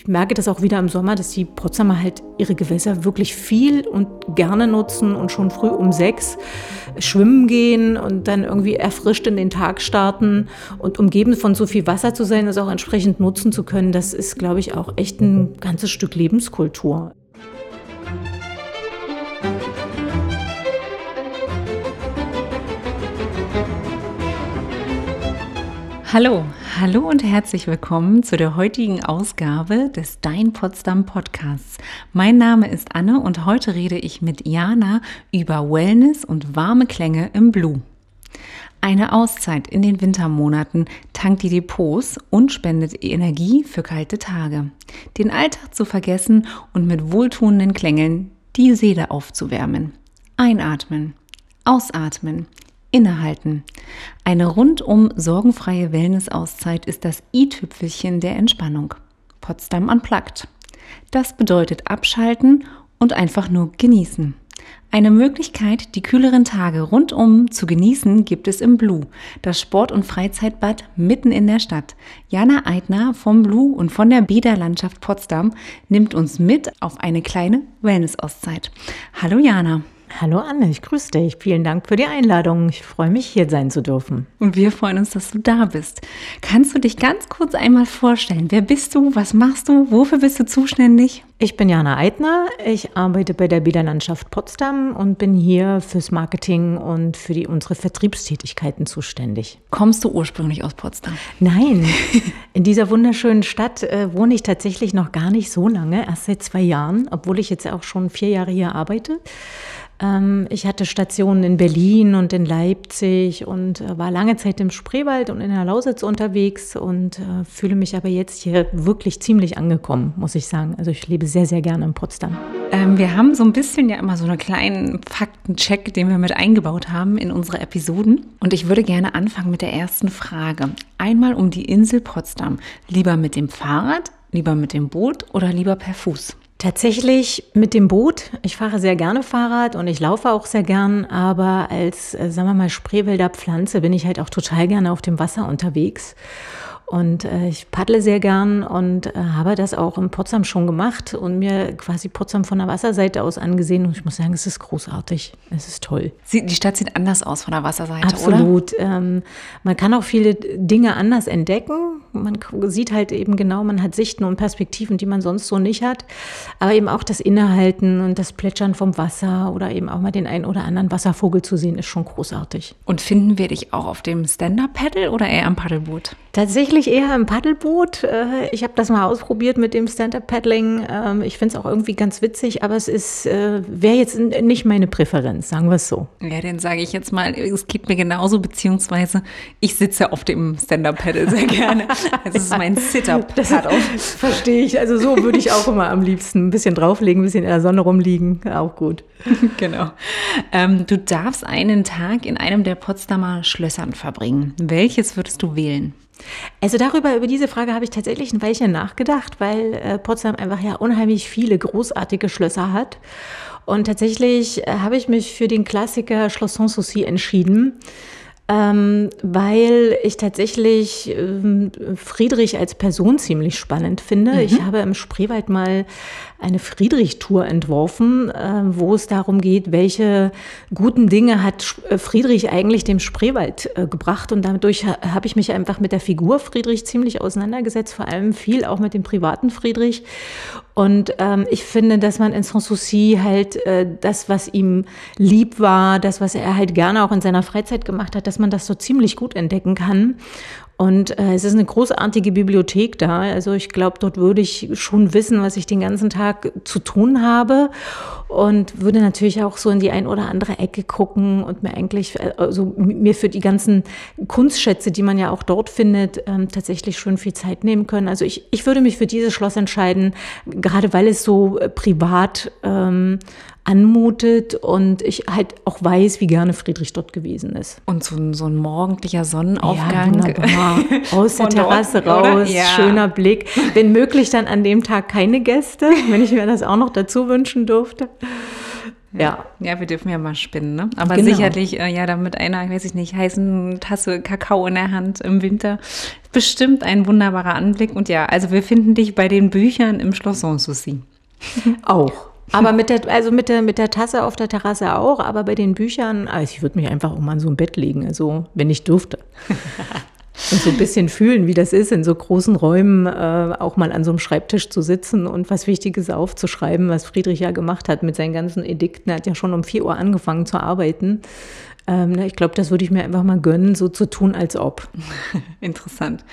ich merke das auch wieder im Sommer, dass die Potsdamer halt ihre Gewässer wirklich viel und gerne nutzen und schon früh um sechs schwimmen gehen und dann irgendwie erfrischt in den Tag starten und umgeben von so viel Wasser zu sein, das auch entsprechend nutzen zu können, das ist, glaube ich, auch echt ein ganzes Stück Lebenskultur. Hallo, hallo und herzlich willkommen zu der heutigen Ausgabe des Dein Potsdam Podcasts. Mein Name ist Anne und heute rede ich mit Jana über Wellness und warme Klänge im Blue. Eine Auszeit in den Wintermonaten tankt die Depots und spendet Energie für kalte Tage. Den Alltag zu vergessen und mit wohltuenden Klängeln die Seele aufzuwärmen. Einatmen, ausatmen, Innehalten. Eine rundum sorgenfreie Wellness-Auszeit ist das i-Tüpfelchen der Entspannung. Potsdam unplugged. Das bedeutet abschalten und einfach nur genießen. Eine Möglichkeit, die kühleren Tage rundum zu genießen, gibt es im Blue, das Sport- und Freizeitbad mitten in der Stadt. Jana Eitner vom Blue und von der Bäderlandschaft Potsdam nimmt uns mit auf eine kleine Wellness-Auszeit. Hallo Jana. Hallo Anne, ich grüße dich. Vielen Dank für die Einladung. Ich freue mich, hier sein zu dürfen. Und wir freuen uns, dass du da bist. Kannst du dich ganz kurz einmal vorstellen? Wer bist du? Was machst du? Wofür bist du zuständig? Ich bin Jana Eitner. Ich arbeite bei der Bäderlandschaft Potsdam und bin hier fürs Marketing und für die, unsere Vertriebstätigkeiten zuständig. Kommst du ursprünglich aus Potsdam? Nein. In dieser wunderschönen Stadt äh, wohne ich tatsächlich noch gar nicht so lange, erst seit zwei Jahren, obwohl ich jetzt auch schon vier Jahre hier arbeite. Ähm, ich hatte Stationen in Berlin und in Leipzig und äh, war lange Zeit im Spreewald und in der Lausitz unterwegs und äh, fühle mich aber jetzt hier wirklich ziemlich angekommen, muss ich sagen. Also ich lebe sehr, sehr gerne in Potsdam. Ähm, wir haben so ein bisschen ja immer so einen kleinen Faktencheck, den wir mit eingebaut haben in unsere Episoden. Und ich würde gerne anfangen mit der ersten Frage. Einmal um die Insel Potsdam. Lieber mit dem Fahrrad, lieber mit dem Boot oder lieber per Fuß? Tatsächlich mit dem Boot. Ich fahre sehr gerne Fahrrad und ich laufe auch sehr gern, aber als, äh, sagen wir mal, Spreewälder Pflanze bin ich halt auch total gerne auf dem Wasser unterwegs. Und äh, ich paddle sehr gern und äh, habe das auch in Potsdam schon gemacht und mir quasi Potsdam von der Wasserseite aus angesehen. Und ich muss sagen, es ist großartig. Es ist toll. Sie, die Stadt sieht anders aus von der Wasserseite, Absolut. oder? Ähm, man kann auch viele Dinge anders entdecken. Man sieht halt eben genau, man hat Sichten und Perspektiven, die man sonst so nicht hat. Aber eben auch das Innehalten und das Plätschern vom Wasser oder eben auch mal den einen oder anderen Wasservogel zu sehen, ist schon großartig. Und finden wir dich auch auf dem Stand-Up-Paddle oder eher am Paddelboot? Tatsächlich eigentlich eher im Paddelboot. Äh, ich habe das mal ausprobiert mit dem Stand-Up-Paddling. Ähm, ich finde es auch irgendwie ganz witzig, aber es ist, äh, wäre jetzt nicht meine Präferenz, sagen wir es so. Ja, dann sage ich jetzt mal, es geht mir genauso, beziehungsweise ich sitze auf dem Stand-Up-Paddle sehr gerne. Das ist mein Sit-Up-Paddle. Verstehe ich. Also so würde ich auch immer am liebsten ein bisschen drauflegen, ein bisschen in der Sonne rumliegen. Auch gut. genau. Ähm, du darfst einen Tag in einem der Potsdamer Schlössern verbringen. Welches würdest du wählen? Also darüber, über diese Frage habe ich tatsächlich ein Weilchen nachgedacht, weil äh, Potsdam einfach ja unheimlich viele großartige Schlösser hat. Und tatsächlich äh, habe ich mich für den Klassiker Schloss Sanssouci entschieden ähm, weil ich tatsächlich ähm, Friedrich als Person ziemlich spannend finde. Mhm. Ich habe im Spreewald mal eine Friedrich-Tour entworfen, äh, wo es darum geht, welche guten Dinge hat äh, Friedrich eigentlich dem Spreewald äh, gebracht. Und dadurch ha habe ich mich einfach mit der Figur Friedrich ziemlich auseinandergesetzt, vor allem viel auch mit dem privaten Friedrich. Und ähm, ich finde, dass man in Sanssouci halt äh, das, was ihm lieb war, das, was er halt gerne auch in seiner Freizeit gemacht hat, dass man das so ziemlich gut entdecken kann. Und äh, es ist eine großartige Bibliothek da. Also ich glaube, dort würde ich schon wissen, was ich den ganzen Tag zu tun habe und würde natürlich auch so in die ein oder andere Ecke gucken und mir eigentlich, also mir für die ganzen Kunstschätze, die man ja auch dort findet, ähm, tatsächlich schon viel Zeit nehmen können. Also ich, ich würde mich für dieses Schloss entscheiden, gerade weil es so äh, privat ähm, anmutet und ich halt auch weiß, wie gerne Friedrich dort gewesen ist. Und so, ein, so ein morgendlicher Sonnenaufgang. Ja, Aus der Terrasse dort, raus, ja. schöner Blick. Wenn möglich dann an dem Tag keine Gäste, wenn ich mir das auch noch dazu wünschen durfte. Ja. Ja, wir dürfen ja mal spinnen, ne? Aber Genau. sicherlich, äh, ja, dann mit einer, weiß ich nicht, heißen Tasse Kakao in der Hand im Winter. Bestimmt ein wunderbarer Anblick. Und ja, also wir finden dich bei den Büchern im Schloss Sanssouci. Auch. Aber mit der, also mit der, mit der Tasse auf der Terrasse auch, aber bei den Büchern, also ich würde mich einfach auch mal in so ein Bett legen, also wenn ich dürfte. Und so ein bisschen fühlen, wie das ist, in so großen Räumen äh, auch mal an so einem Schreibtisch zu sitzen und was Wichtiges aufzuschreiben, was Friedrich ja gemacht hat mit seinen ganzen Edikten. Er hat ja schon um 4 Uhr angefangen zu arbeiten. Ähm, na, ich glaube, das würde ich mir einfach mal gönnen, so zu tun, als ob. Interessant.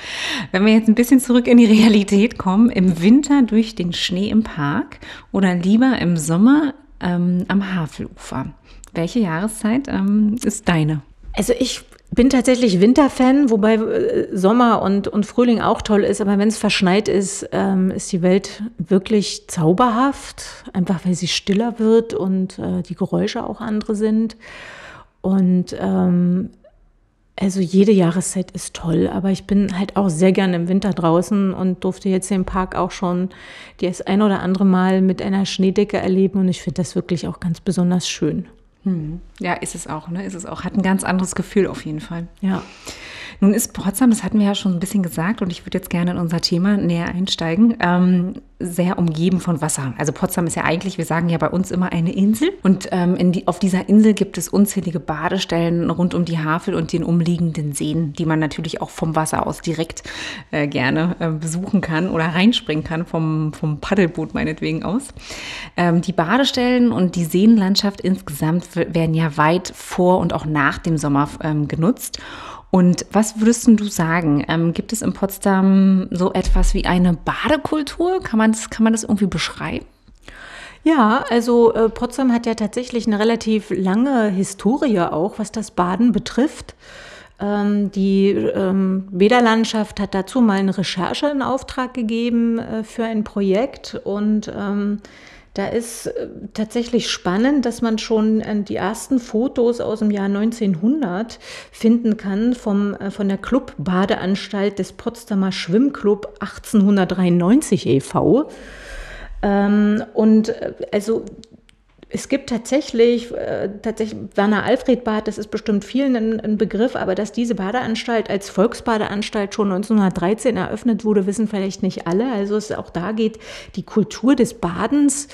Wenn wir jetzt ein bisschen zurück in die Realität kommen, im Winter durch den Schnee im Park oder lieber im Sommer ähm, am Havelufer. Welche Jahreszeit ähm, ist deine? Also ich bin tatsächlich Winterfan, wobei äh, Sommer und, und Frühling auch toll ist, aber wenn es verschneit ist, ähm, ist die Welt wirklich zauberhaft, einfach weil sie stiller wird und äh, die Geräusche auch andere sind. Und ähm, also jede Jahreszeit ist toll, aber ich bin halt auch sehr gerne im Winter draußen und durfte jetzt den Park auch schon das ein oder andere Mal mit einer Schneedecke erleben und ich finde das wirklich auch ganz besonders schön. Ja, ist es auch, ne? Ist es auch. Hat ein ganz anderes Gefühl auf jeden Fall. Ja. Nun ist Potsdam, das hatten wir ja schon ein bisschen gesagt und ich würde jetzt gerne in unser Thema näher einsteigen, ähm, sehr umgeben von Wasser. Also Potsdam ist ja eigentlich, wir sagen ja bei uns immer eine Insel und ähm, die, auf dieser Insel gibt es unzählige Badestellen rund um die Havel und den umliegenden Seen, die man natürlich auch vom Wasser aus direkt äh, gerne äh, besuchen kann oder reinspringen kann, vom, vom Paddelboot meinetwegen aus. Ähm, die Badestellen und die Seenlandschaft insgesamt werden ja weit vor und auch nach dem Sommer ähm, genutzt. Und was würdest du sagen? Ähm, gibt es in Potsdam so etwas wie eine Badekultur? Kann man das, kann man das irgendwie beschreiben? Ja, also äh, Potsdam hat ja tatsächlich eine relativ lange Historie auch, was das Baden betrifft. Ähm, die ähm, Bäderlandschaft hat dazu mal eine Recherche in Auftrag gegeben äh, für ein Projekt und ähm, da ist äh, tatsächlich spannend, dass man schon äh, die ersten Fotos aus dem Jahr 1900 finden kann vom, äh, von der Clubbadeanstalt des Potsdamer Schwimmclub 1893 e.V. Ähm, und also es gibt tatsächlich, äh, tatsächlich Werner Alfred Bad, das ist bestimmt vielen ein, ein Begriff, aber dass diese Badeanstalt als Volksbadeanstalt schon 1913 eröffnet wurde, wissen vielleicht nicht alle. Also es auch da geht die Kultur des Badens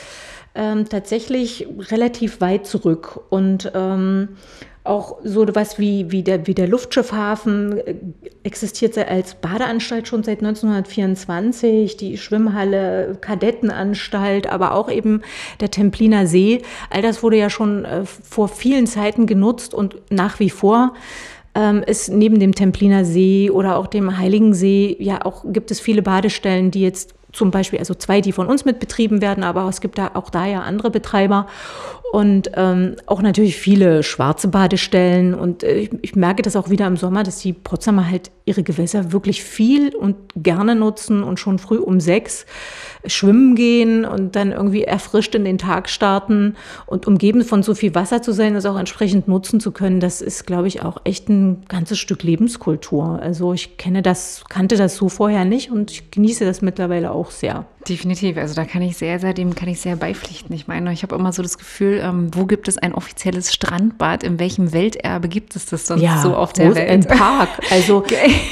ähm, tatsächlich relativ weit zurück und ähm, auch so was wie, wie, der, wie der Luftschiffhafen äh, existiert als Badeanstalt schon seit 1924, die Schwimmhalle, Kadettenanstalt, aber auch eben der Templiner See. All das wurde ja schon äh, vor vielen Zeiten genutzt und nach wie vor ähm, ist neben dem Templiner See oder auch dem Heiligen See ja auch gibt es viele Badestellen, die jetzt zum Beispiel, also zwei, die von uns mit betrieben werden, aber es gibt da auch da ja andere Betreiber und ähm, auch natürlich viele schwarze Badestellen. Und äh, ich, ich merke das auch wieder im Sommer, dass die Potsdamer halt ihre Gewässer wirklich viel und gerne nutzen und schon früh um sechs schwimmen gehen und dann irgendwie erfrischt in den Tag starten und umgeben von so viel Wasser zu sein, das auch entsprechend nutzen zu können, das ist, glaube ich, auch echt ein ganzes Stück Lebenskultur. Also ich kenne das, kannte das so vorher nicht und ich genieße das mittlerweile auch sehr. Definitiv. Also da kann ich sehr, sehr, dem kann ich sehr beipflichten. Ich meine, ich habe immer so das Gefühl, ähm, wo gibt es ein offizielles Strandbad? In welchem Welterbe gibt es das sonst so auf der Welt? Ein Park. Also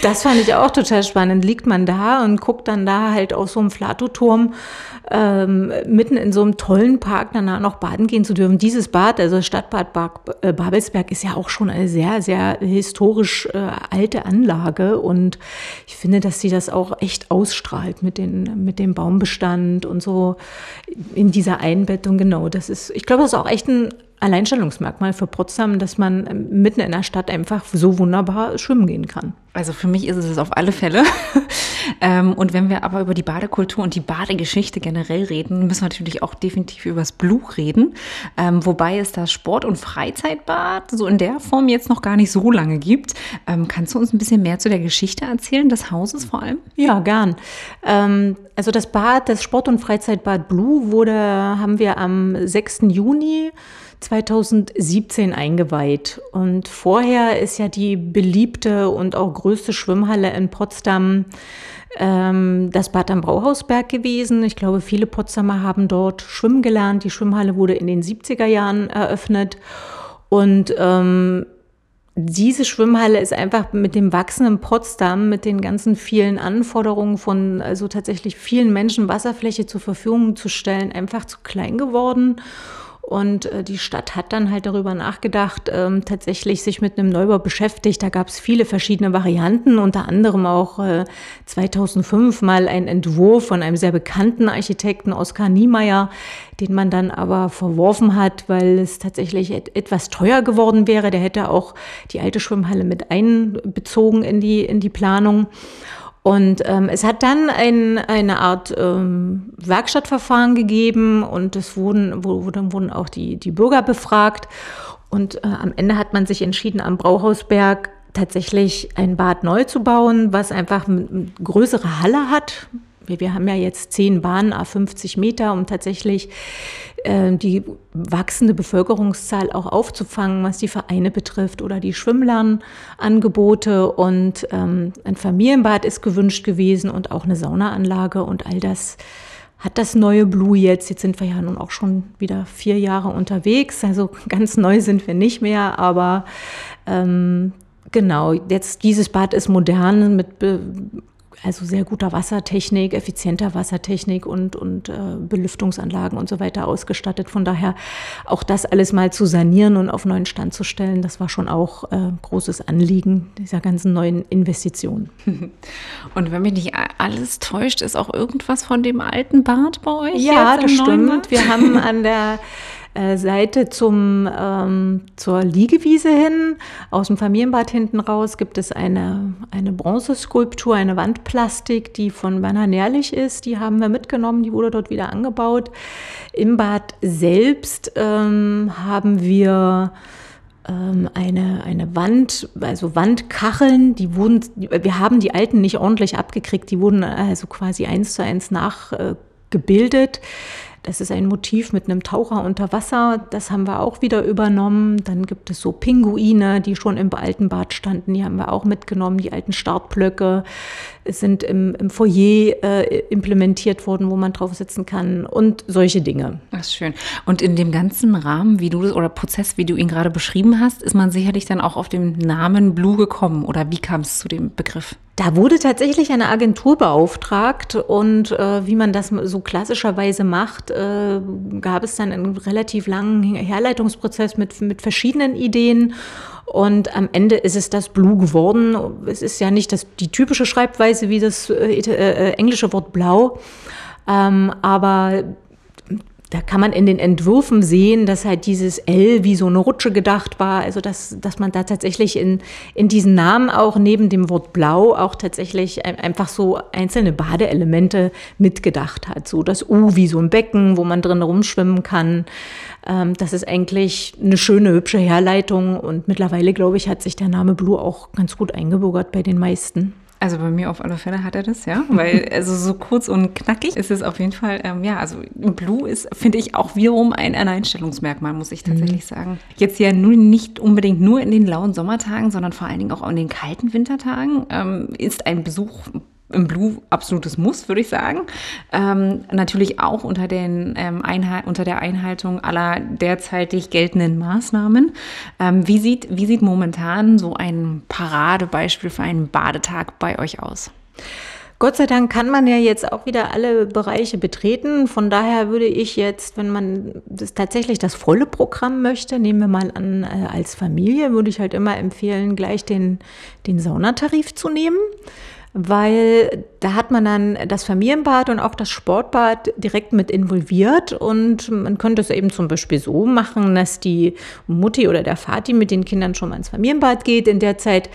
das fand ich auch total spannend. Liegt man da und guckt dann da halt auf so einem Flatoturm ähm, mitten in so einem tollen Park danach noch baden gehen zu dürfen. Dieses Bad, also Stadtbad äh, Babelsberg, ist ja auch schon eine sehr, sehr historisch äh, alte Anlage und ich finde, dass sie das auch echt ausstrahlt mit, den, mit dem Baumbestand und so in dieser Einbettung. Genau, das ist, ich glaube, das ist auch echt ein Alleinstellungsmerkmal für Potsdam, dass man ähm, mitten in der Stadt einfach so wunderbar schwimmen gehen kann. Also für mich ist es es auf alle Fälle. ähm, und wenn wir aber über die Badekultur und die Badegeschichte generell reden, müssen wir natürlich auch definitiv über das Bluch reden. Ähm, wobei es das Sport- und Freizeitbad so in der Form jetzt noch gar nicht so lange gibt. Kannst du uns ein bisschen mehr zu der Geschichte erzählen, des Hauses vor allem? Ja, gern. Also das Bad, das Sport- und Freizeitbad Blue wurde, haben wir am 6. Juni 2017 eingeweiht. Und vorher ist ja die beliebte und auch größte Schwimmhalle in Potsdam ähm, das Bad am Brauhausberg gewesen. Ich glaube, viele Potsdamer haben dort schwimmen gelernt. Die Schwimmhalle wurde in den 70er Jahren eröffnet. Und ähm, diese Schwimmhalle ist einfach mit dem wachsenden Potsdam, mit den ganzen vielen Anforderungen von also tatsächlich vielen Menschen Wasserfläche zur Verfügung zu stellen, einfach zu klein geworden. Und äh, die Stadt hat dann halt darüber nachgedacht, ähm, tatsächlich sich mit einem Neubau beschäftigt. Da gab es viele verschiedene Varianten, unter anderem auch äh, 2005 mal ein Entwurf von einem sehr bekannten Architekten, Oskar Niemeyer, den man dann aber verworfen hat, weil es tatsächlich et etwas teuer geworden wäre. Der hätte auch die alte Schwimmhalle mit einbezogen in die, in die Planung. Und ähm, es hat dann ein, eine Art ähm, Werkstattverfahren gegeben und es wurden, dann wurden auch die, die Bürger befragt. Und äh, am Ende hat man sich entschieden, am Brauhausberg tatsächlich ein Bad neu zu bauen, was einfach eine größere Halle hat, wir, haben ja jetzt zehn Bahnen, a 50 Meter, um tatsächlich äh, die wachsende Bevölkerungszahl auch aufzufangen, was die Vereine betrifft oder die Schwimmlernangebote. Und ähm, ein Familienbad ist gewünscht gewesen und auch eine Saunaanlage und all das hat das neue Blue jetzt. Jetzt sind wir ja nun auch schon wieder vier Jahre unterwegs. Also ganz neu sind wir nicht mehr, aber ähm, genau, jetzt dieses Bad ist modern mit also sehr guter Wassertechnik, effizienter Wassertechnik und, und äh, Belüftungsanlagen und so weiter ausgestattet. Von daher auch das alles mal zu sanieren und auf neuen Stand zu stellen, das war schon auch äh, großes Anliegen dieser ganzen neuen Investitionen. Und wenn mich nicht alles täuscht, ist auch irgendwas von dem alten Bad bei euch? Ja, das stimmt. Wir haben an der äh, Seite zum, ähm, zur Liegewiese hin. Aus dem Familienbad hinten raus gibt es eine, eine Bronzeskulptur, eine Wandplastik, die von Werner Nährlich ist. Die haben wir mitgenommen, die wurde dort wieder angebaut. Im Bad selbst ähm, haben wir ähm, eine, eine Wand, also Wandkacheln, die wurden, wir haben die alten nicht ordentlich abgekriegt, die wurden also quasi eins zu eins nachgebildet. Das ist ein Motiv mit einem Taucher unter Wasser. Das haben wir auch wieder übernommen. Dann gibt es so Pinguine, die schon im alten Bad standen. Die haben wir auch mitgenommen. Die alten Startblöcke sind im, im Foyer äh, implementiert worden, wo man drauf sitzen kann und solche Dinge. Das ist schön. Und in dem ganzen Rahmen, wie du oder Prozess, wie du ihn gerade beschrieben hast, ist man sicherlich dann auch auf den Namen Blue gekommen. Oder wie kam es zu dem Begriff? Da wurde tatsächlich eine Agentur beauftragt und äh, wie man das so klassischerweise macht, äh, gab es dann einen relativ langen Herleitungsprozess mit, mit verschiedenen Ideen. Und am Ende ist es das Blue geworden. Es ist ja nicht das, die typische Schreibweise wie das äh, äh, englische Wort blau. Ähm, aber da kann man in den Entwürfen sehen, dass halt dieses L wie so eine Rutsche gedacht war. Also dass, dass man da tatsächlich in, in diesen Namen auch neben dem Wort blau auch tatsächlich einfach so einzelne Badeelemente mitgedacht hat. So das U wie so ein Becken, wo man drin rumschwimmen kann. Ähm, das ist eigentlich eine schöne, hübsche Herleitung. Und mittlerweile, glaube ich, hat sich der Name Blue auch ganz gut eingebürgert bei den meisten. Also bei mir auf alle Fälle hat er das, ja. Weil also so kurz und knackig ist es auf jeden Fall, ähm, ja, also Blue ist, finde ich, auch wiederum ein Alleinstellungsmerkmal, muss ich tatsächlich mhm. sagen. Jetzt ja nun nicht unbedingt nur in den lauen Sommertagen, sondern vor allen Dingen auch in den kalten Wintertagen ähm, ist ein Besuch im Blue absolutes Muss, würde ich sagen. Ähm, natürlich auch unter, den, ähm, unter der Einhaltung aller derzeitig geltenden Maßnahmen. Ähm, wie, sieht, wie sieht momentan so ein Paradebeispiel für einen Badetag bei euch aus? Gott sei Dank kann man ja jetzt auch wieder alle Bereiche betreten. Von daher würde ich jetzt, wenn man das tatsächlich das volle Programm möchte, nehmen wir mal an, äh, als Familie, würde ich halt immer empfehlen, gleich den, den Saunatarif zu nehmen weil da hat man dann das Familienbad und auch das Sportbad direkt mit involviert und man könnte es eben zum Beispiel so machen, dass die Mutti oder der Vati mit den Kindern schon mal ins Familienbad geht. In der Zeit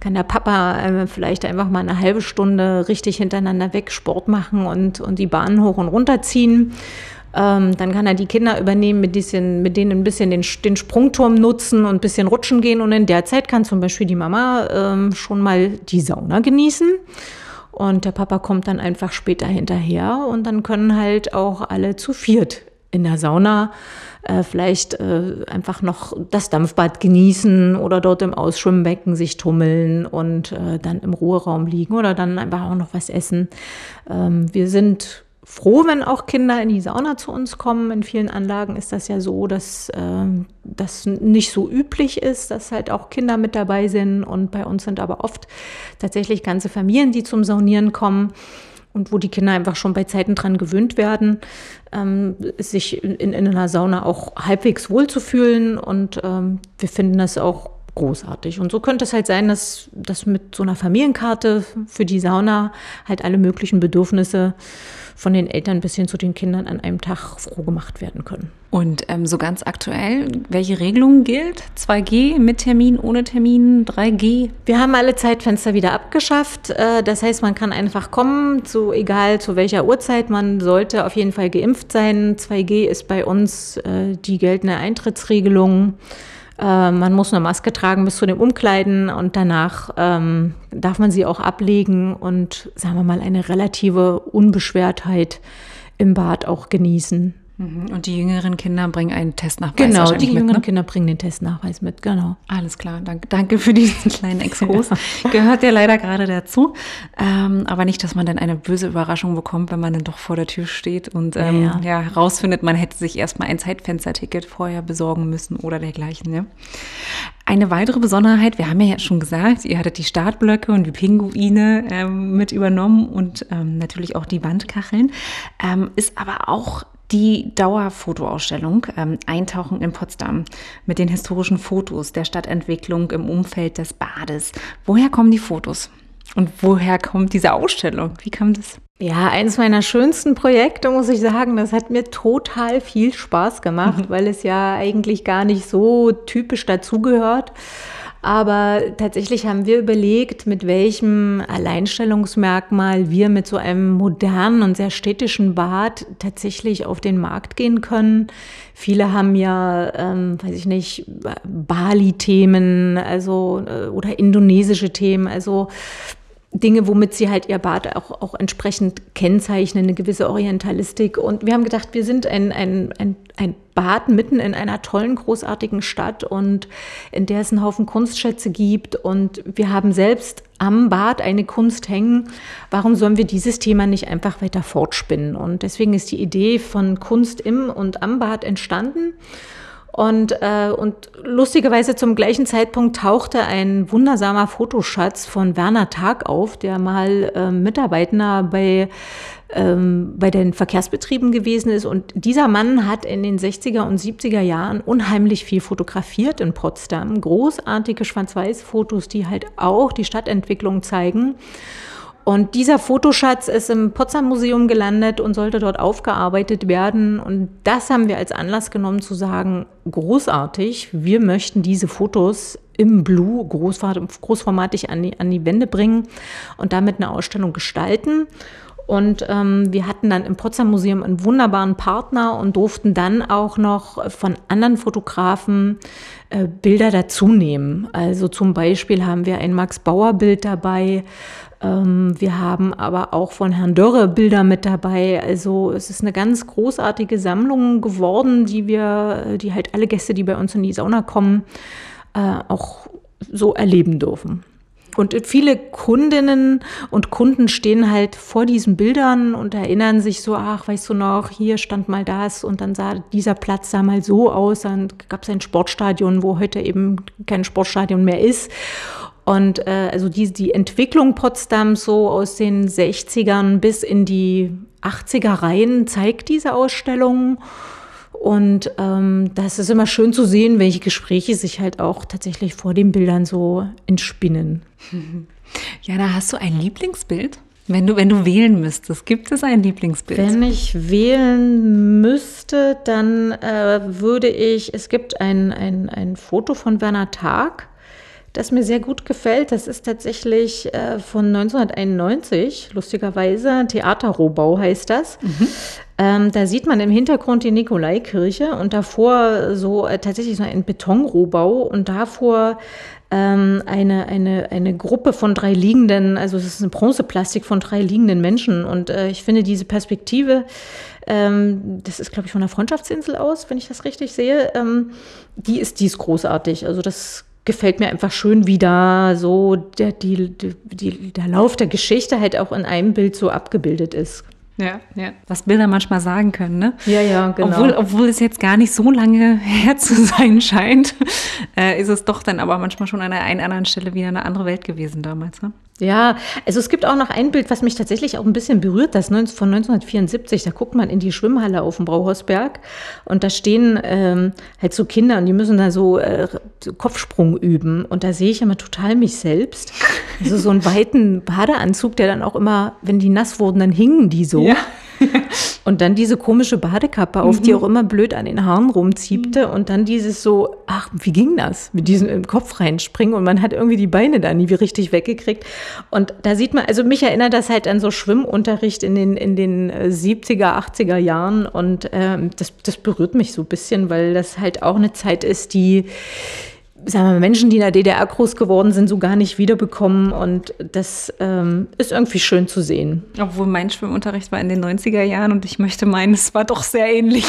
kann der Papa äh, vielleicht einfach mal eine halbe Stunde richtig hintereinander weg Sport machen und, und die Bahnen hoch und runter ziehen. Ähm, dann kann er die Kinder übernehmen, mit, bisschen, mit denen ein bisschen den, den Sprungturm nutzen und ein bisschen rutschen gehen. Und in der Zeit kann zum Beispiel die Mama ähm, schon mal die Sauna genießen. Und der Papa kommt dann einfach später hinterher und dann können halt auch alle zu viert in der Sauna äh, vielleicht äh, einfach noch das Dampfbad genießen oder dort im Ausschwimmbecken sich tummeln und äh, dann im Ruheraum liegen oder dann einfach auch noch was essen. Ähm, wir sind froh, wenn auch Kinder in die Sauna zu uns kommen. In vielen Anlagen ist das ja so, dass äh, das nicht so üblich ist, dass halt auch Kinder mit dabei sind. Und bei uns sind aber oft tatsächlich ganze Familien, die zum Saunieren kommen und wo die Kinder einfach schon bei Zeiten dran gewöhnt werden, ähm, sich in, in, einer Sauna auch halbwegs wohlzufühlen. Und ähm, wir finden das auch großartig. Und so könnte es halt sein, dass, dass mit so einer Familienkarte für die Sauna halt alle möglichen Bedürfnisse von den Eltern bis hin zu den Kindern an einem Tag froh gemacht werden können. Und ähm, so ganz aktuell, welche Regelung gilt? 2G mit Termin, ohne Termin, 3G? Wir haben alle Zeitfenster wieder abgeschafft. Äh, das heißt, man kann einfach kommen, zu, egal zu welcher Uhrzeit. Man sollte auf jeden Fall geimpft sein. 2G ist bei uns äh, die geltende Eintrittsregelung. Äh, man muss eine Maske tragen bis zu dem Umkleiden und danach ähm, darf man sie auch ablegen und, sagen wir mal, eine relative Unbeschwertheit im Bad auch genießen. Mhm. Und die jüngeren Kinder bringen einen Testnachweis Genau, die jüngeren mit, ne? Kinder bringen den Testnachweis mit, genau. Alles klar, danke, danke für diesen kleinen Exkurs. Gehört ja leider gerade dazu. Ähm, aber nicht, dass man dann eine böse Überraschung bekommt, wenn man dann doch vor der Tür steht und ähm, ja, ja. ja, herausfindet, man hätte sich erstmal ein Zeitfensterticket vorher besorgen müssen oder dergleichen. Ja. Eine weitere Besonderheit, wir haben ja schon gesagt, ihr hattet die Startblöcke und die Pinguine ähm, mit übernommen und ähm, natürlich auch die Wandkacheln, ähm, ist aber auch die Dauerfotoausstellung ähm, Eintauchen in Potsdam mit den historischen Fotos der Stadtentwicklung im Umfeld des Bades. Woher kommen die Fotos? Und woher kommt diese Ausstellung? Wie kam das? Ja, eines meiner schönsten Projekte, muss ich sagen. Das hat mir total viel Spaß gemacht, weil es ja eigentlich gar nicht so typisch dazugehört. Aber tatsächlich haben wir überlegt, mit welchem Alleinstellungsmerkmal wir mit so einem modernen und sehr städtischen Bad tatsächlich auf den Markt gehen können. Viele haben ja, ähm, weiß ich nicht, Bali-Themen, also äh, oder indonesische Themen, also Dinge, womit sie halt ihr Bad auch, auch entsprechend kennzeichnen, eine gewisse Orientalistik. Und wir haben gedacht, wir sind ein, ein, ein, ein Bad mitten in einer tollen, großartigen Stadt und in der es einen Haufen Kunstschätze gibt. Und wir haben selbst am Bad eine Kunst hängen. Warum sollen wir dieses Thema nicht einfach weiter fortspinnen? Und deswegen ist die Idee von Kunst im und am Bad entstanden. Und, äh, und lustigerweise zum gleichen Zeitpunkt tauchte ein wundersamer Fotoschatz von Werner Tag auf, der mal äh, Mitarbeiter bei, ähm, bei den Verkehrsbetrieben gewesen ist. Und dieser Mann hat in den 60er und 70er Jahren unheimlich viel fotografiert in Potsdam. Großartige Schwarz-Weiß-Fotos, die halt auch die Stadtentwicklung zeigen. Und dieser Fotoschatz ist im Potsdam Museum gelandet und sollte dort aufgearbeitet werden. Und das haben wir als Anlass genommen zu sagen, großartig, wir möchten diese Fotos im Blue großformatig an die, an die Wände bringen und damit eine Ausstellung gestalten. Und ähm, wir hatten dann im Potsdam Museum einen wunderbaren Partner und durften dann auch noch von anderen Fotografen äh, Bilder dazu nehmen. Also zum Beispiel haben wir ein Max Bauer Bild dabei wir haben aber auch von Herrn Dörre Bilder mit dabei. Also es ist eine ganz großartige Sammlung geworden, die wir, die halt alle Gäste, die bei uns in die Sauna kommen, äh, auch so erleben dürfen. Und viele Kundinnen und Kunden stehen halt vor diesen Bildern und erinnern sich so, ach, weißt du noch, hier stand mal das und dann sah dieser Platz sah mal so aus, dann gab es ein Sportstadion, wo heute eben kein Sportstadion mehr ist. Und äh, also die, die Entwicklung Potsdams so aus den 60ern bis in die 80er Reihen zeigt diese Ausstellung. Und ähm, das ist immer schön zu sehen, welche Gespräche sich halt auch tatsächlich vor den Bildern so entspinnen. Ja, da hast du ein Lieblingsbild? Wenn du, wenn du wählen müsstest, gibt es ein Lieblingsbild? Wenn ich wählen müsste, dann äh, würde ich, es gibt ein, ein, ein Foto von Werner Tag, das mir sehr gut gefällt. Das ist tatsächlich äh, von 1991, lustigerweise. Theaterrohbau heißt das. Mhm. Ähm, da sieht man im Hintergrund die Nikolaikirche und davor so äh, tatsächlich so ein Betonrohbau und davor ähm, eine, eine, eine Gruppe von drei liegenden, also es ist eine Bronzeplastik von drei liegenden Menschen. Und äh, ich finde diese Perspektive, ähm, das ist, glaube ich, von der Freundschaftsinsel aus, wenn ich das richtig sehe, ähm, die, ist, die ist großartig. Also das gefällt mir einfach schön, wie da so der, die, die, der Lauf der Geschichte halt auch in einem Bild so abgebildet ist. Ja, ja. Was Bilder manchmal sagen können, ne? Ja, ja, genau. Obwohl, obwohl es jetzt gar nicht so lange her zu sein scheint, äh, ist es doch dann aber manchmal schon an der einen anderen Stelle wieder eine andere Welt gewesen damals, ne? Ja, also es gibt auch noch ein Bild, was mich tatsächlich auch ein bisschen berührt, das von 1974. Da guckt man in die Schwimmhalle auf dem Brauhausberg und da stehen ähm, halt so Kinder und die müssen da so, äh, so Kopfsprung üben. Und da sehe ich immer total mich selbst. Also so einen weiten Badeanzug, der dann auch immer, wenn die nass wurden, dann hingen die so. Ja. und dann diese komische Badekappe auf, mhm. die auch immer blöd an den Haaren rumziebte. Mhm. Und dann dieses so, ach, wie ging das? Mit diesem im Kopf reinspringen und man hat irgendwie die Beine da nie richtig weggekriegt. Und da sieht man, also mich erinnert das halt an so Schwimmunterricht in den, in den 70er, äh, 80er Jahren. Und ähm, das, das berührt mich so ein bisschen, weil das halt auch eine Zeit ist, die sagen wir, Menschen, die in der DDR groß geworden sind, so gar nicht wiederbekommen. Und das ähm, ist irgendwie schön zu sehen. Obwohl mein Schwimmunterricht war in den 90er Jahren und ich möchte meinen, es war doch sehr ähnlich.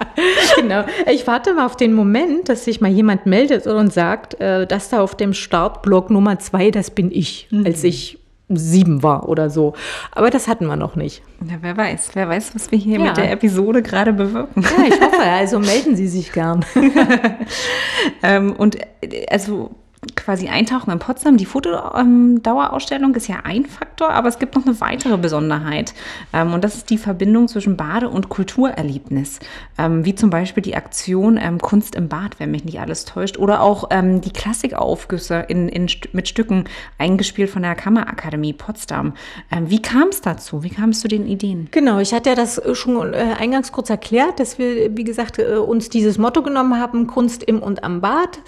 genau. Ich warte mal auf den Moment, dass sich mal jemand meldet und sagt, äh, dass da auf dem Startblock Nummer zwei, das bin ich, mhm. als ich sieben war oder so. Aber das hatten wir noch nicht. Ja, wer weiß, wer weiß, was wir hier ja. mit der Episode gerade bewirken. Ja, ich hoffe, also melden Sie sich gern. ähm, und äh, also quasi eintauchen in Potsdam. Die Fotodauerausstellung ist ja ein Faktor, aber es gibt noch eine weitere Besonderheit. Ähm, und das ist die Verbindung zwischen Bade- und Kulturerlebnis. Ähm, wie zum Beispiel die Aktion ähm, Kunst im Bad, wenn mich nicht alles täuscht. Oder auch die Klassikaufgüsse in, in, mit Stücken eingespielt von der Kammerakademie Potsdam. wie kam es dazu? Wie kam es zu den Ideen? Genau, ich hatte ja das schon äh, eingangs kurz erklärt, dass wir, wie gesagt, äh, uns dieses Motto genommen haben, Kunst im und am Bad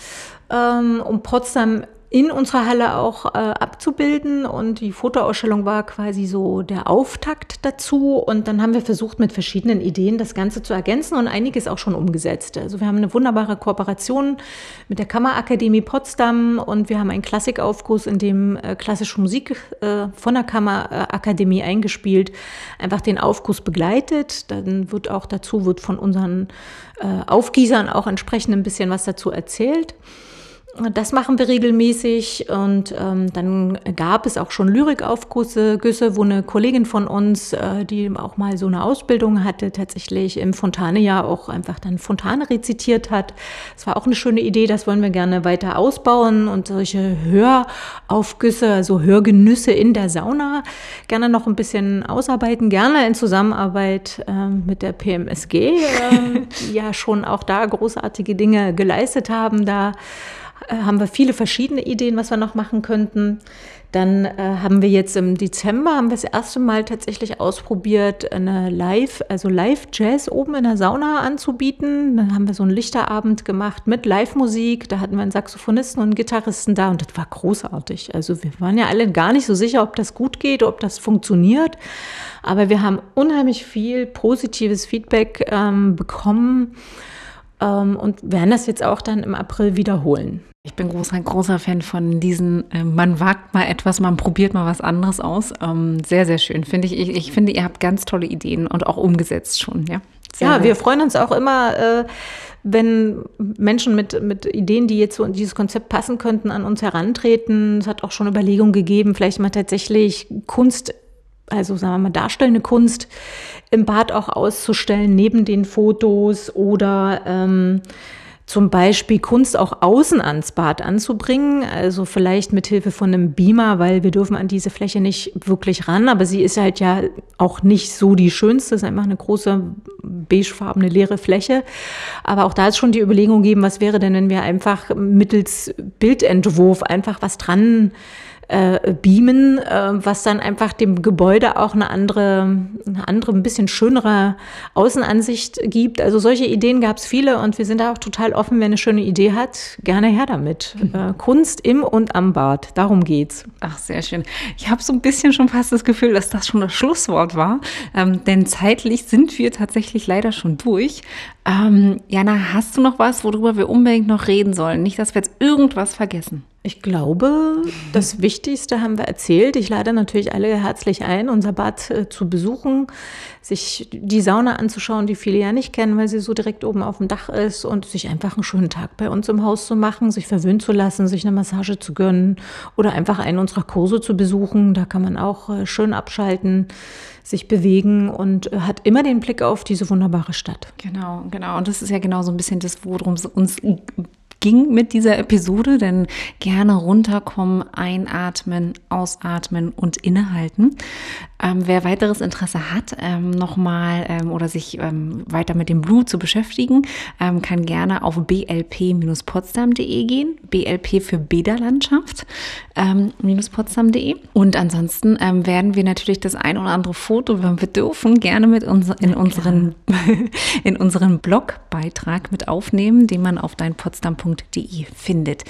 ähm, um Potsdam in unserer Halle auch äh, abzubilden. Und die Fotoausstellung war quasi so der Auftakt dazu. Und dann haben wir versucht, mit verschiedenen Ideen das Ganze zu ergänzen und einiges auch schon umgesetzt. Also wir haben eine wunderbare Kooperation mit der Kammerakademie Potsdam und wir haben einen Klassikaufkurs, in dem äh, klassische Musik äh, von der Kammerakademie eingespielt, einfach den Aufkurs begleitet. Dann wird auch dazu, wird von unseren äh, Aufgießern auch entsprechend ein bisschen was dazu erzählt. Das machen wir regelmäßig und ähm, dann gab es auch schon Lyrikaufgüsse, Güsse, wo eine Kollegin von uns, äh, die auch mal so eine Ausbildung hatte, tatsächlich im Fontane-Jahr auch einfach dann Fontane rezitiert hat. Das war auch eine schöne Idee, das wollen wir gerne weiter ausbauen und solche Höraufgüsse, also Hörgenüsse in der Sauna gerne noch ein bisschen ausarbeiten, gerne in Zusammenarbeit äh, mit der PMSG, äh, die ja schon auch da großartige Dinge geleistet haben. Da haben wir viele verschiedene Ideen, was wir noch machen könnten. Dann äh, haben wir jetzt im Dezember haben wir das erste Mal tatsächlich ausprobiert, eine Live, also Live-Jazz oben in der Sauna anzubieten. Dann haben wir so einen Lichterabend gemacht mit Live-Musik. Da hatten wir einen Saxophonisten und einen Gitarristen da und das war großartig. Also wir waren ja alle gar nicht so sicher, ob das gut geht, ob das funktioniert. Aber wir haben unheimlich viel positives Feedback ähm, bekommen ähm, und werden das jetzt auch dann im April wiederholen. Ich bin großer, großer Fan von diesen, äh, man wagt mal etwas, man probiert mal was anderes aus. Ähm, sehr, sehr schön. Finde ich, ich, ich finde, ihr habt ganz tolle Ideen und auch umgesetzt schon, ja. Sehr, ja, wir freuen uns auch immer, äh, wenn Menschen mit, mit Ideen, die jetzt so in dieses Konzept passen könnten, an uns herantreten. Es hat auch schon Überlegungen gegeben, vielleicht mal tatsächlich Kunst also sagen wir mal darstellende Kunst im Bad auch auszustellen, neben den Fotos oder ähm, zum Beispiel Kunst auch außen ans Bad anzubringen, also vielleicht mit Hilfe von einem Beamer, weil wir dürfen an diese Fläche nicht wirklich ran, aber sie ist halt ja auch nicht so die schönste, es ist einfach eine große beigefarbene leere Fläche. Aber auch da ist schon die Überlegung geben, was wäre denn, wenn wir einfach mittels Bildentwurf einfach was dran äh, beamen, äh, was dann einfach dem Gebäude auch eine andere, eine andere, ein bisschen schönere Außenansicht gibt. Also solche Ideen gab es viele und wir sind da auch total offen, wer eine schöne Idee hat, gerne her damit. Mhm. Äh, Kunst im und am Bad, darum geht's. Ach, sehr schön. Ich habe so ein bisschen schon fast das Gefühl, dass das schon das Schlusswort war, ähm, denn zeitlich sind wir tatsächlich leider schon durch. Ähm, Jana, hast du noch was, worüber wir unbedingt noch reden sollen? Nicht, dass wir jetzt irgendwas vergessen. Ich glaube, das Wichtigste haben wir erzählt. Ich lade natürlich alle herzlich ein, unser Bad äh, zu besuchen, sich die Sauna anzuschauen, die viele ja nicht kennen, weil sie so direkt oben auf dem Dach ist und sich einfach einen schönen Tag bei uns im Haus zu machen, sich verwöhnen zu lassen, sich eine Massage zu gönnen oder einfach einen unserer Kurse zu besuchen. Da kann man auch äh, schön abschalten, sich bewegen und äh, hat immer den Blick auf diese wunderbare Stadt. Genau, genau. Und das ist ja genau so ein bisschen das, worum es uns ging mit dieser Episode, denn gerne runterkommen, einatmen, ausatmen und innehalten. Ähm, wer weiteres Interesse hat, ähm, nochmal ähm, oder sich ähm, weiter mit dem Blue zu beschäftigen, ähm, kann gerne auf blp-potsdam.de gehen. BLP für Bäderlandschaft ähm, potsdam.de. Und ansonsten werden wir natürlich das ein oder andere Foto, wenn wir dürfen, gerne mit uns in unseren, in unseren Blogbeitrag mit aufnehmen, den man auf deinpotsdam.de findet.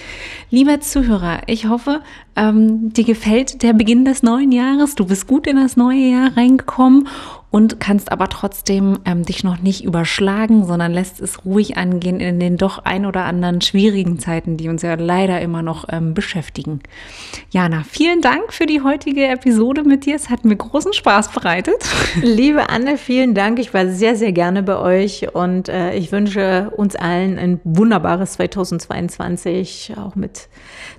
Lieber Zuhörer, ich hoffe, dir gefällt der Beginn des neuen Jahres. Du bist gut in das neue Jahr reingekommen und kannst aber trotzdem ähm, dich noch nicht überschlagen, sondern lässt es ruhig angehen in den doch ein oder anderen schwierigen Zeiten, die uns ja leider immer noch ähm, beschäftigen. Jana, vielen Dank für die heutige Episode mit dir. Es hat mir großen Spaß bereitet. Liebe Anne, vielen Dank. Ich war sehr, sehr gerne bei euch und äh, ich wünsche uns allen ein wunderbares 2022, auch mit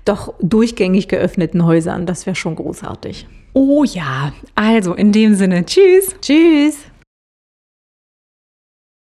doch durchgängig geöffneten Häusern. Das wäre schon großartig. Oh ja, also in dem Sinne, tschüss. Tschüss.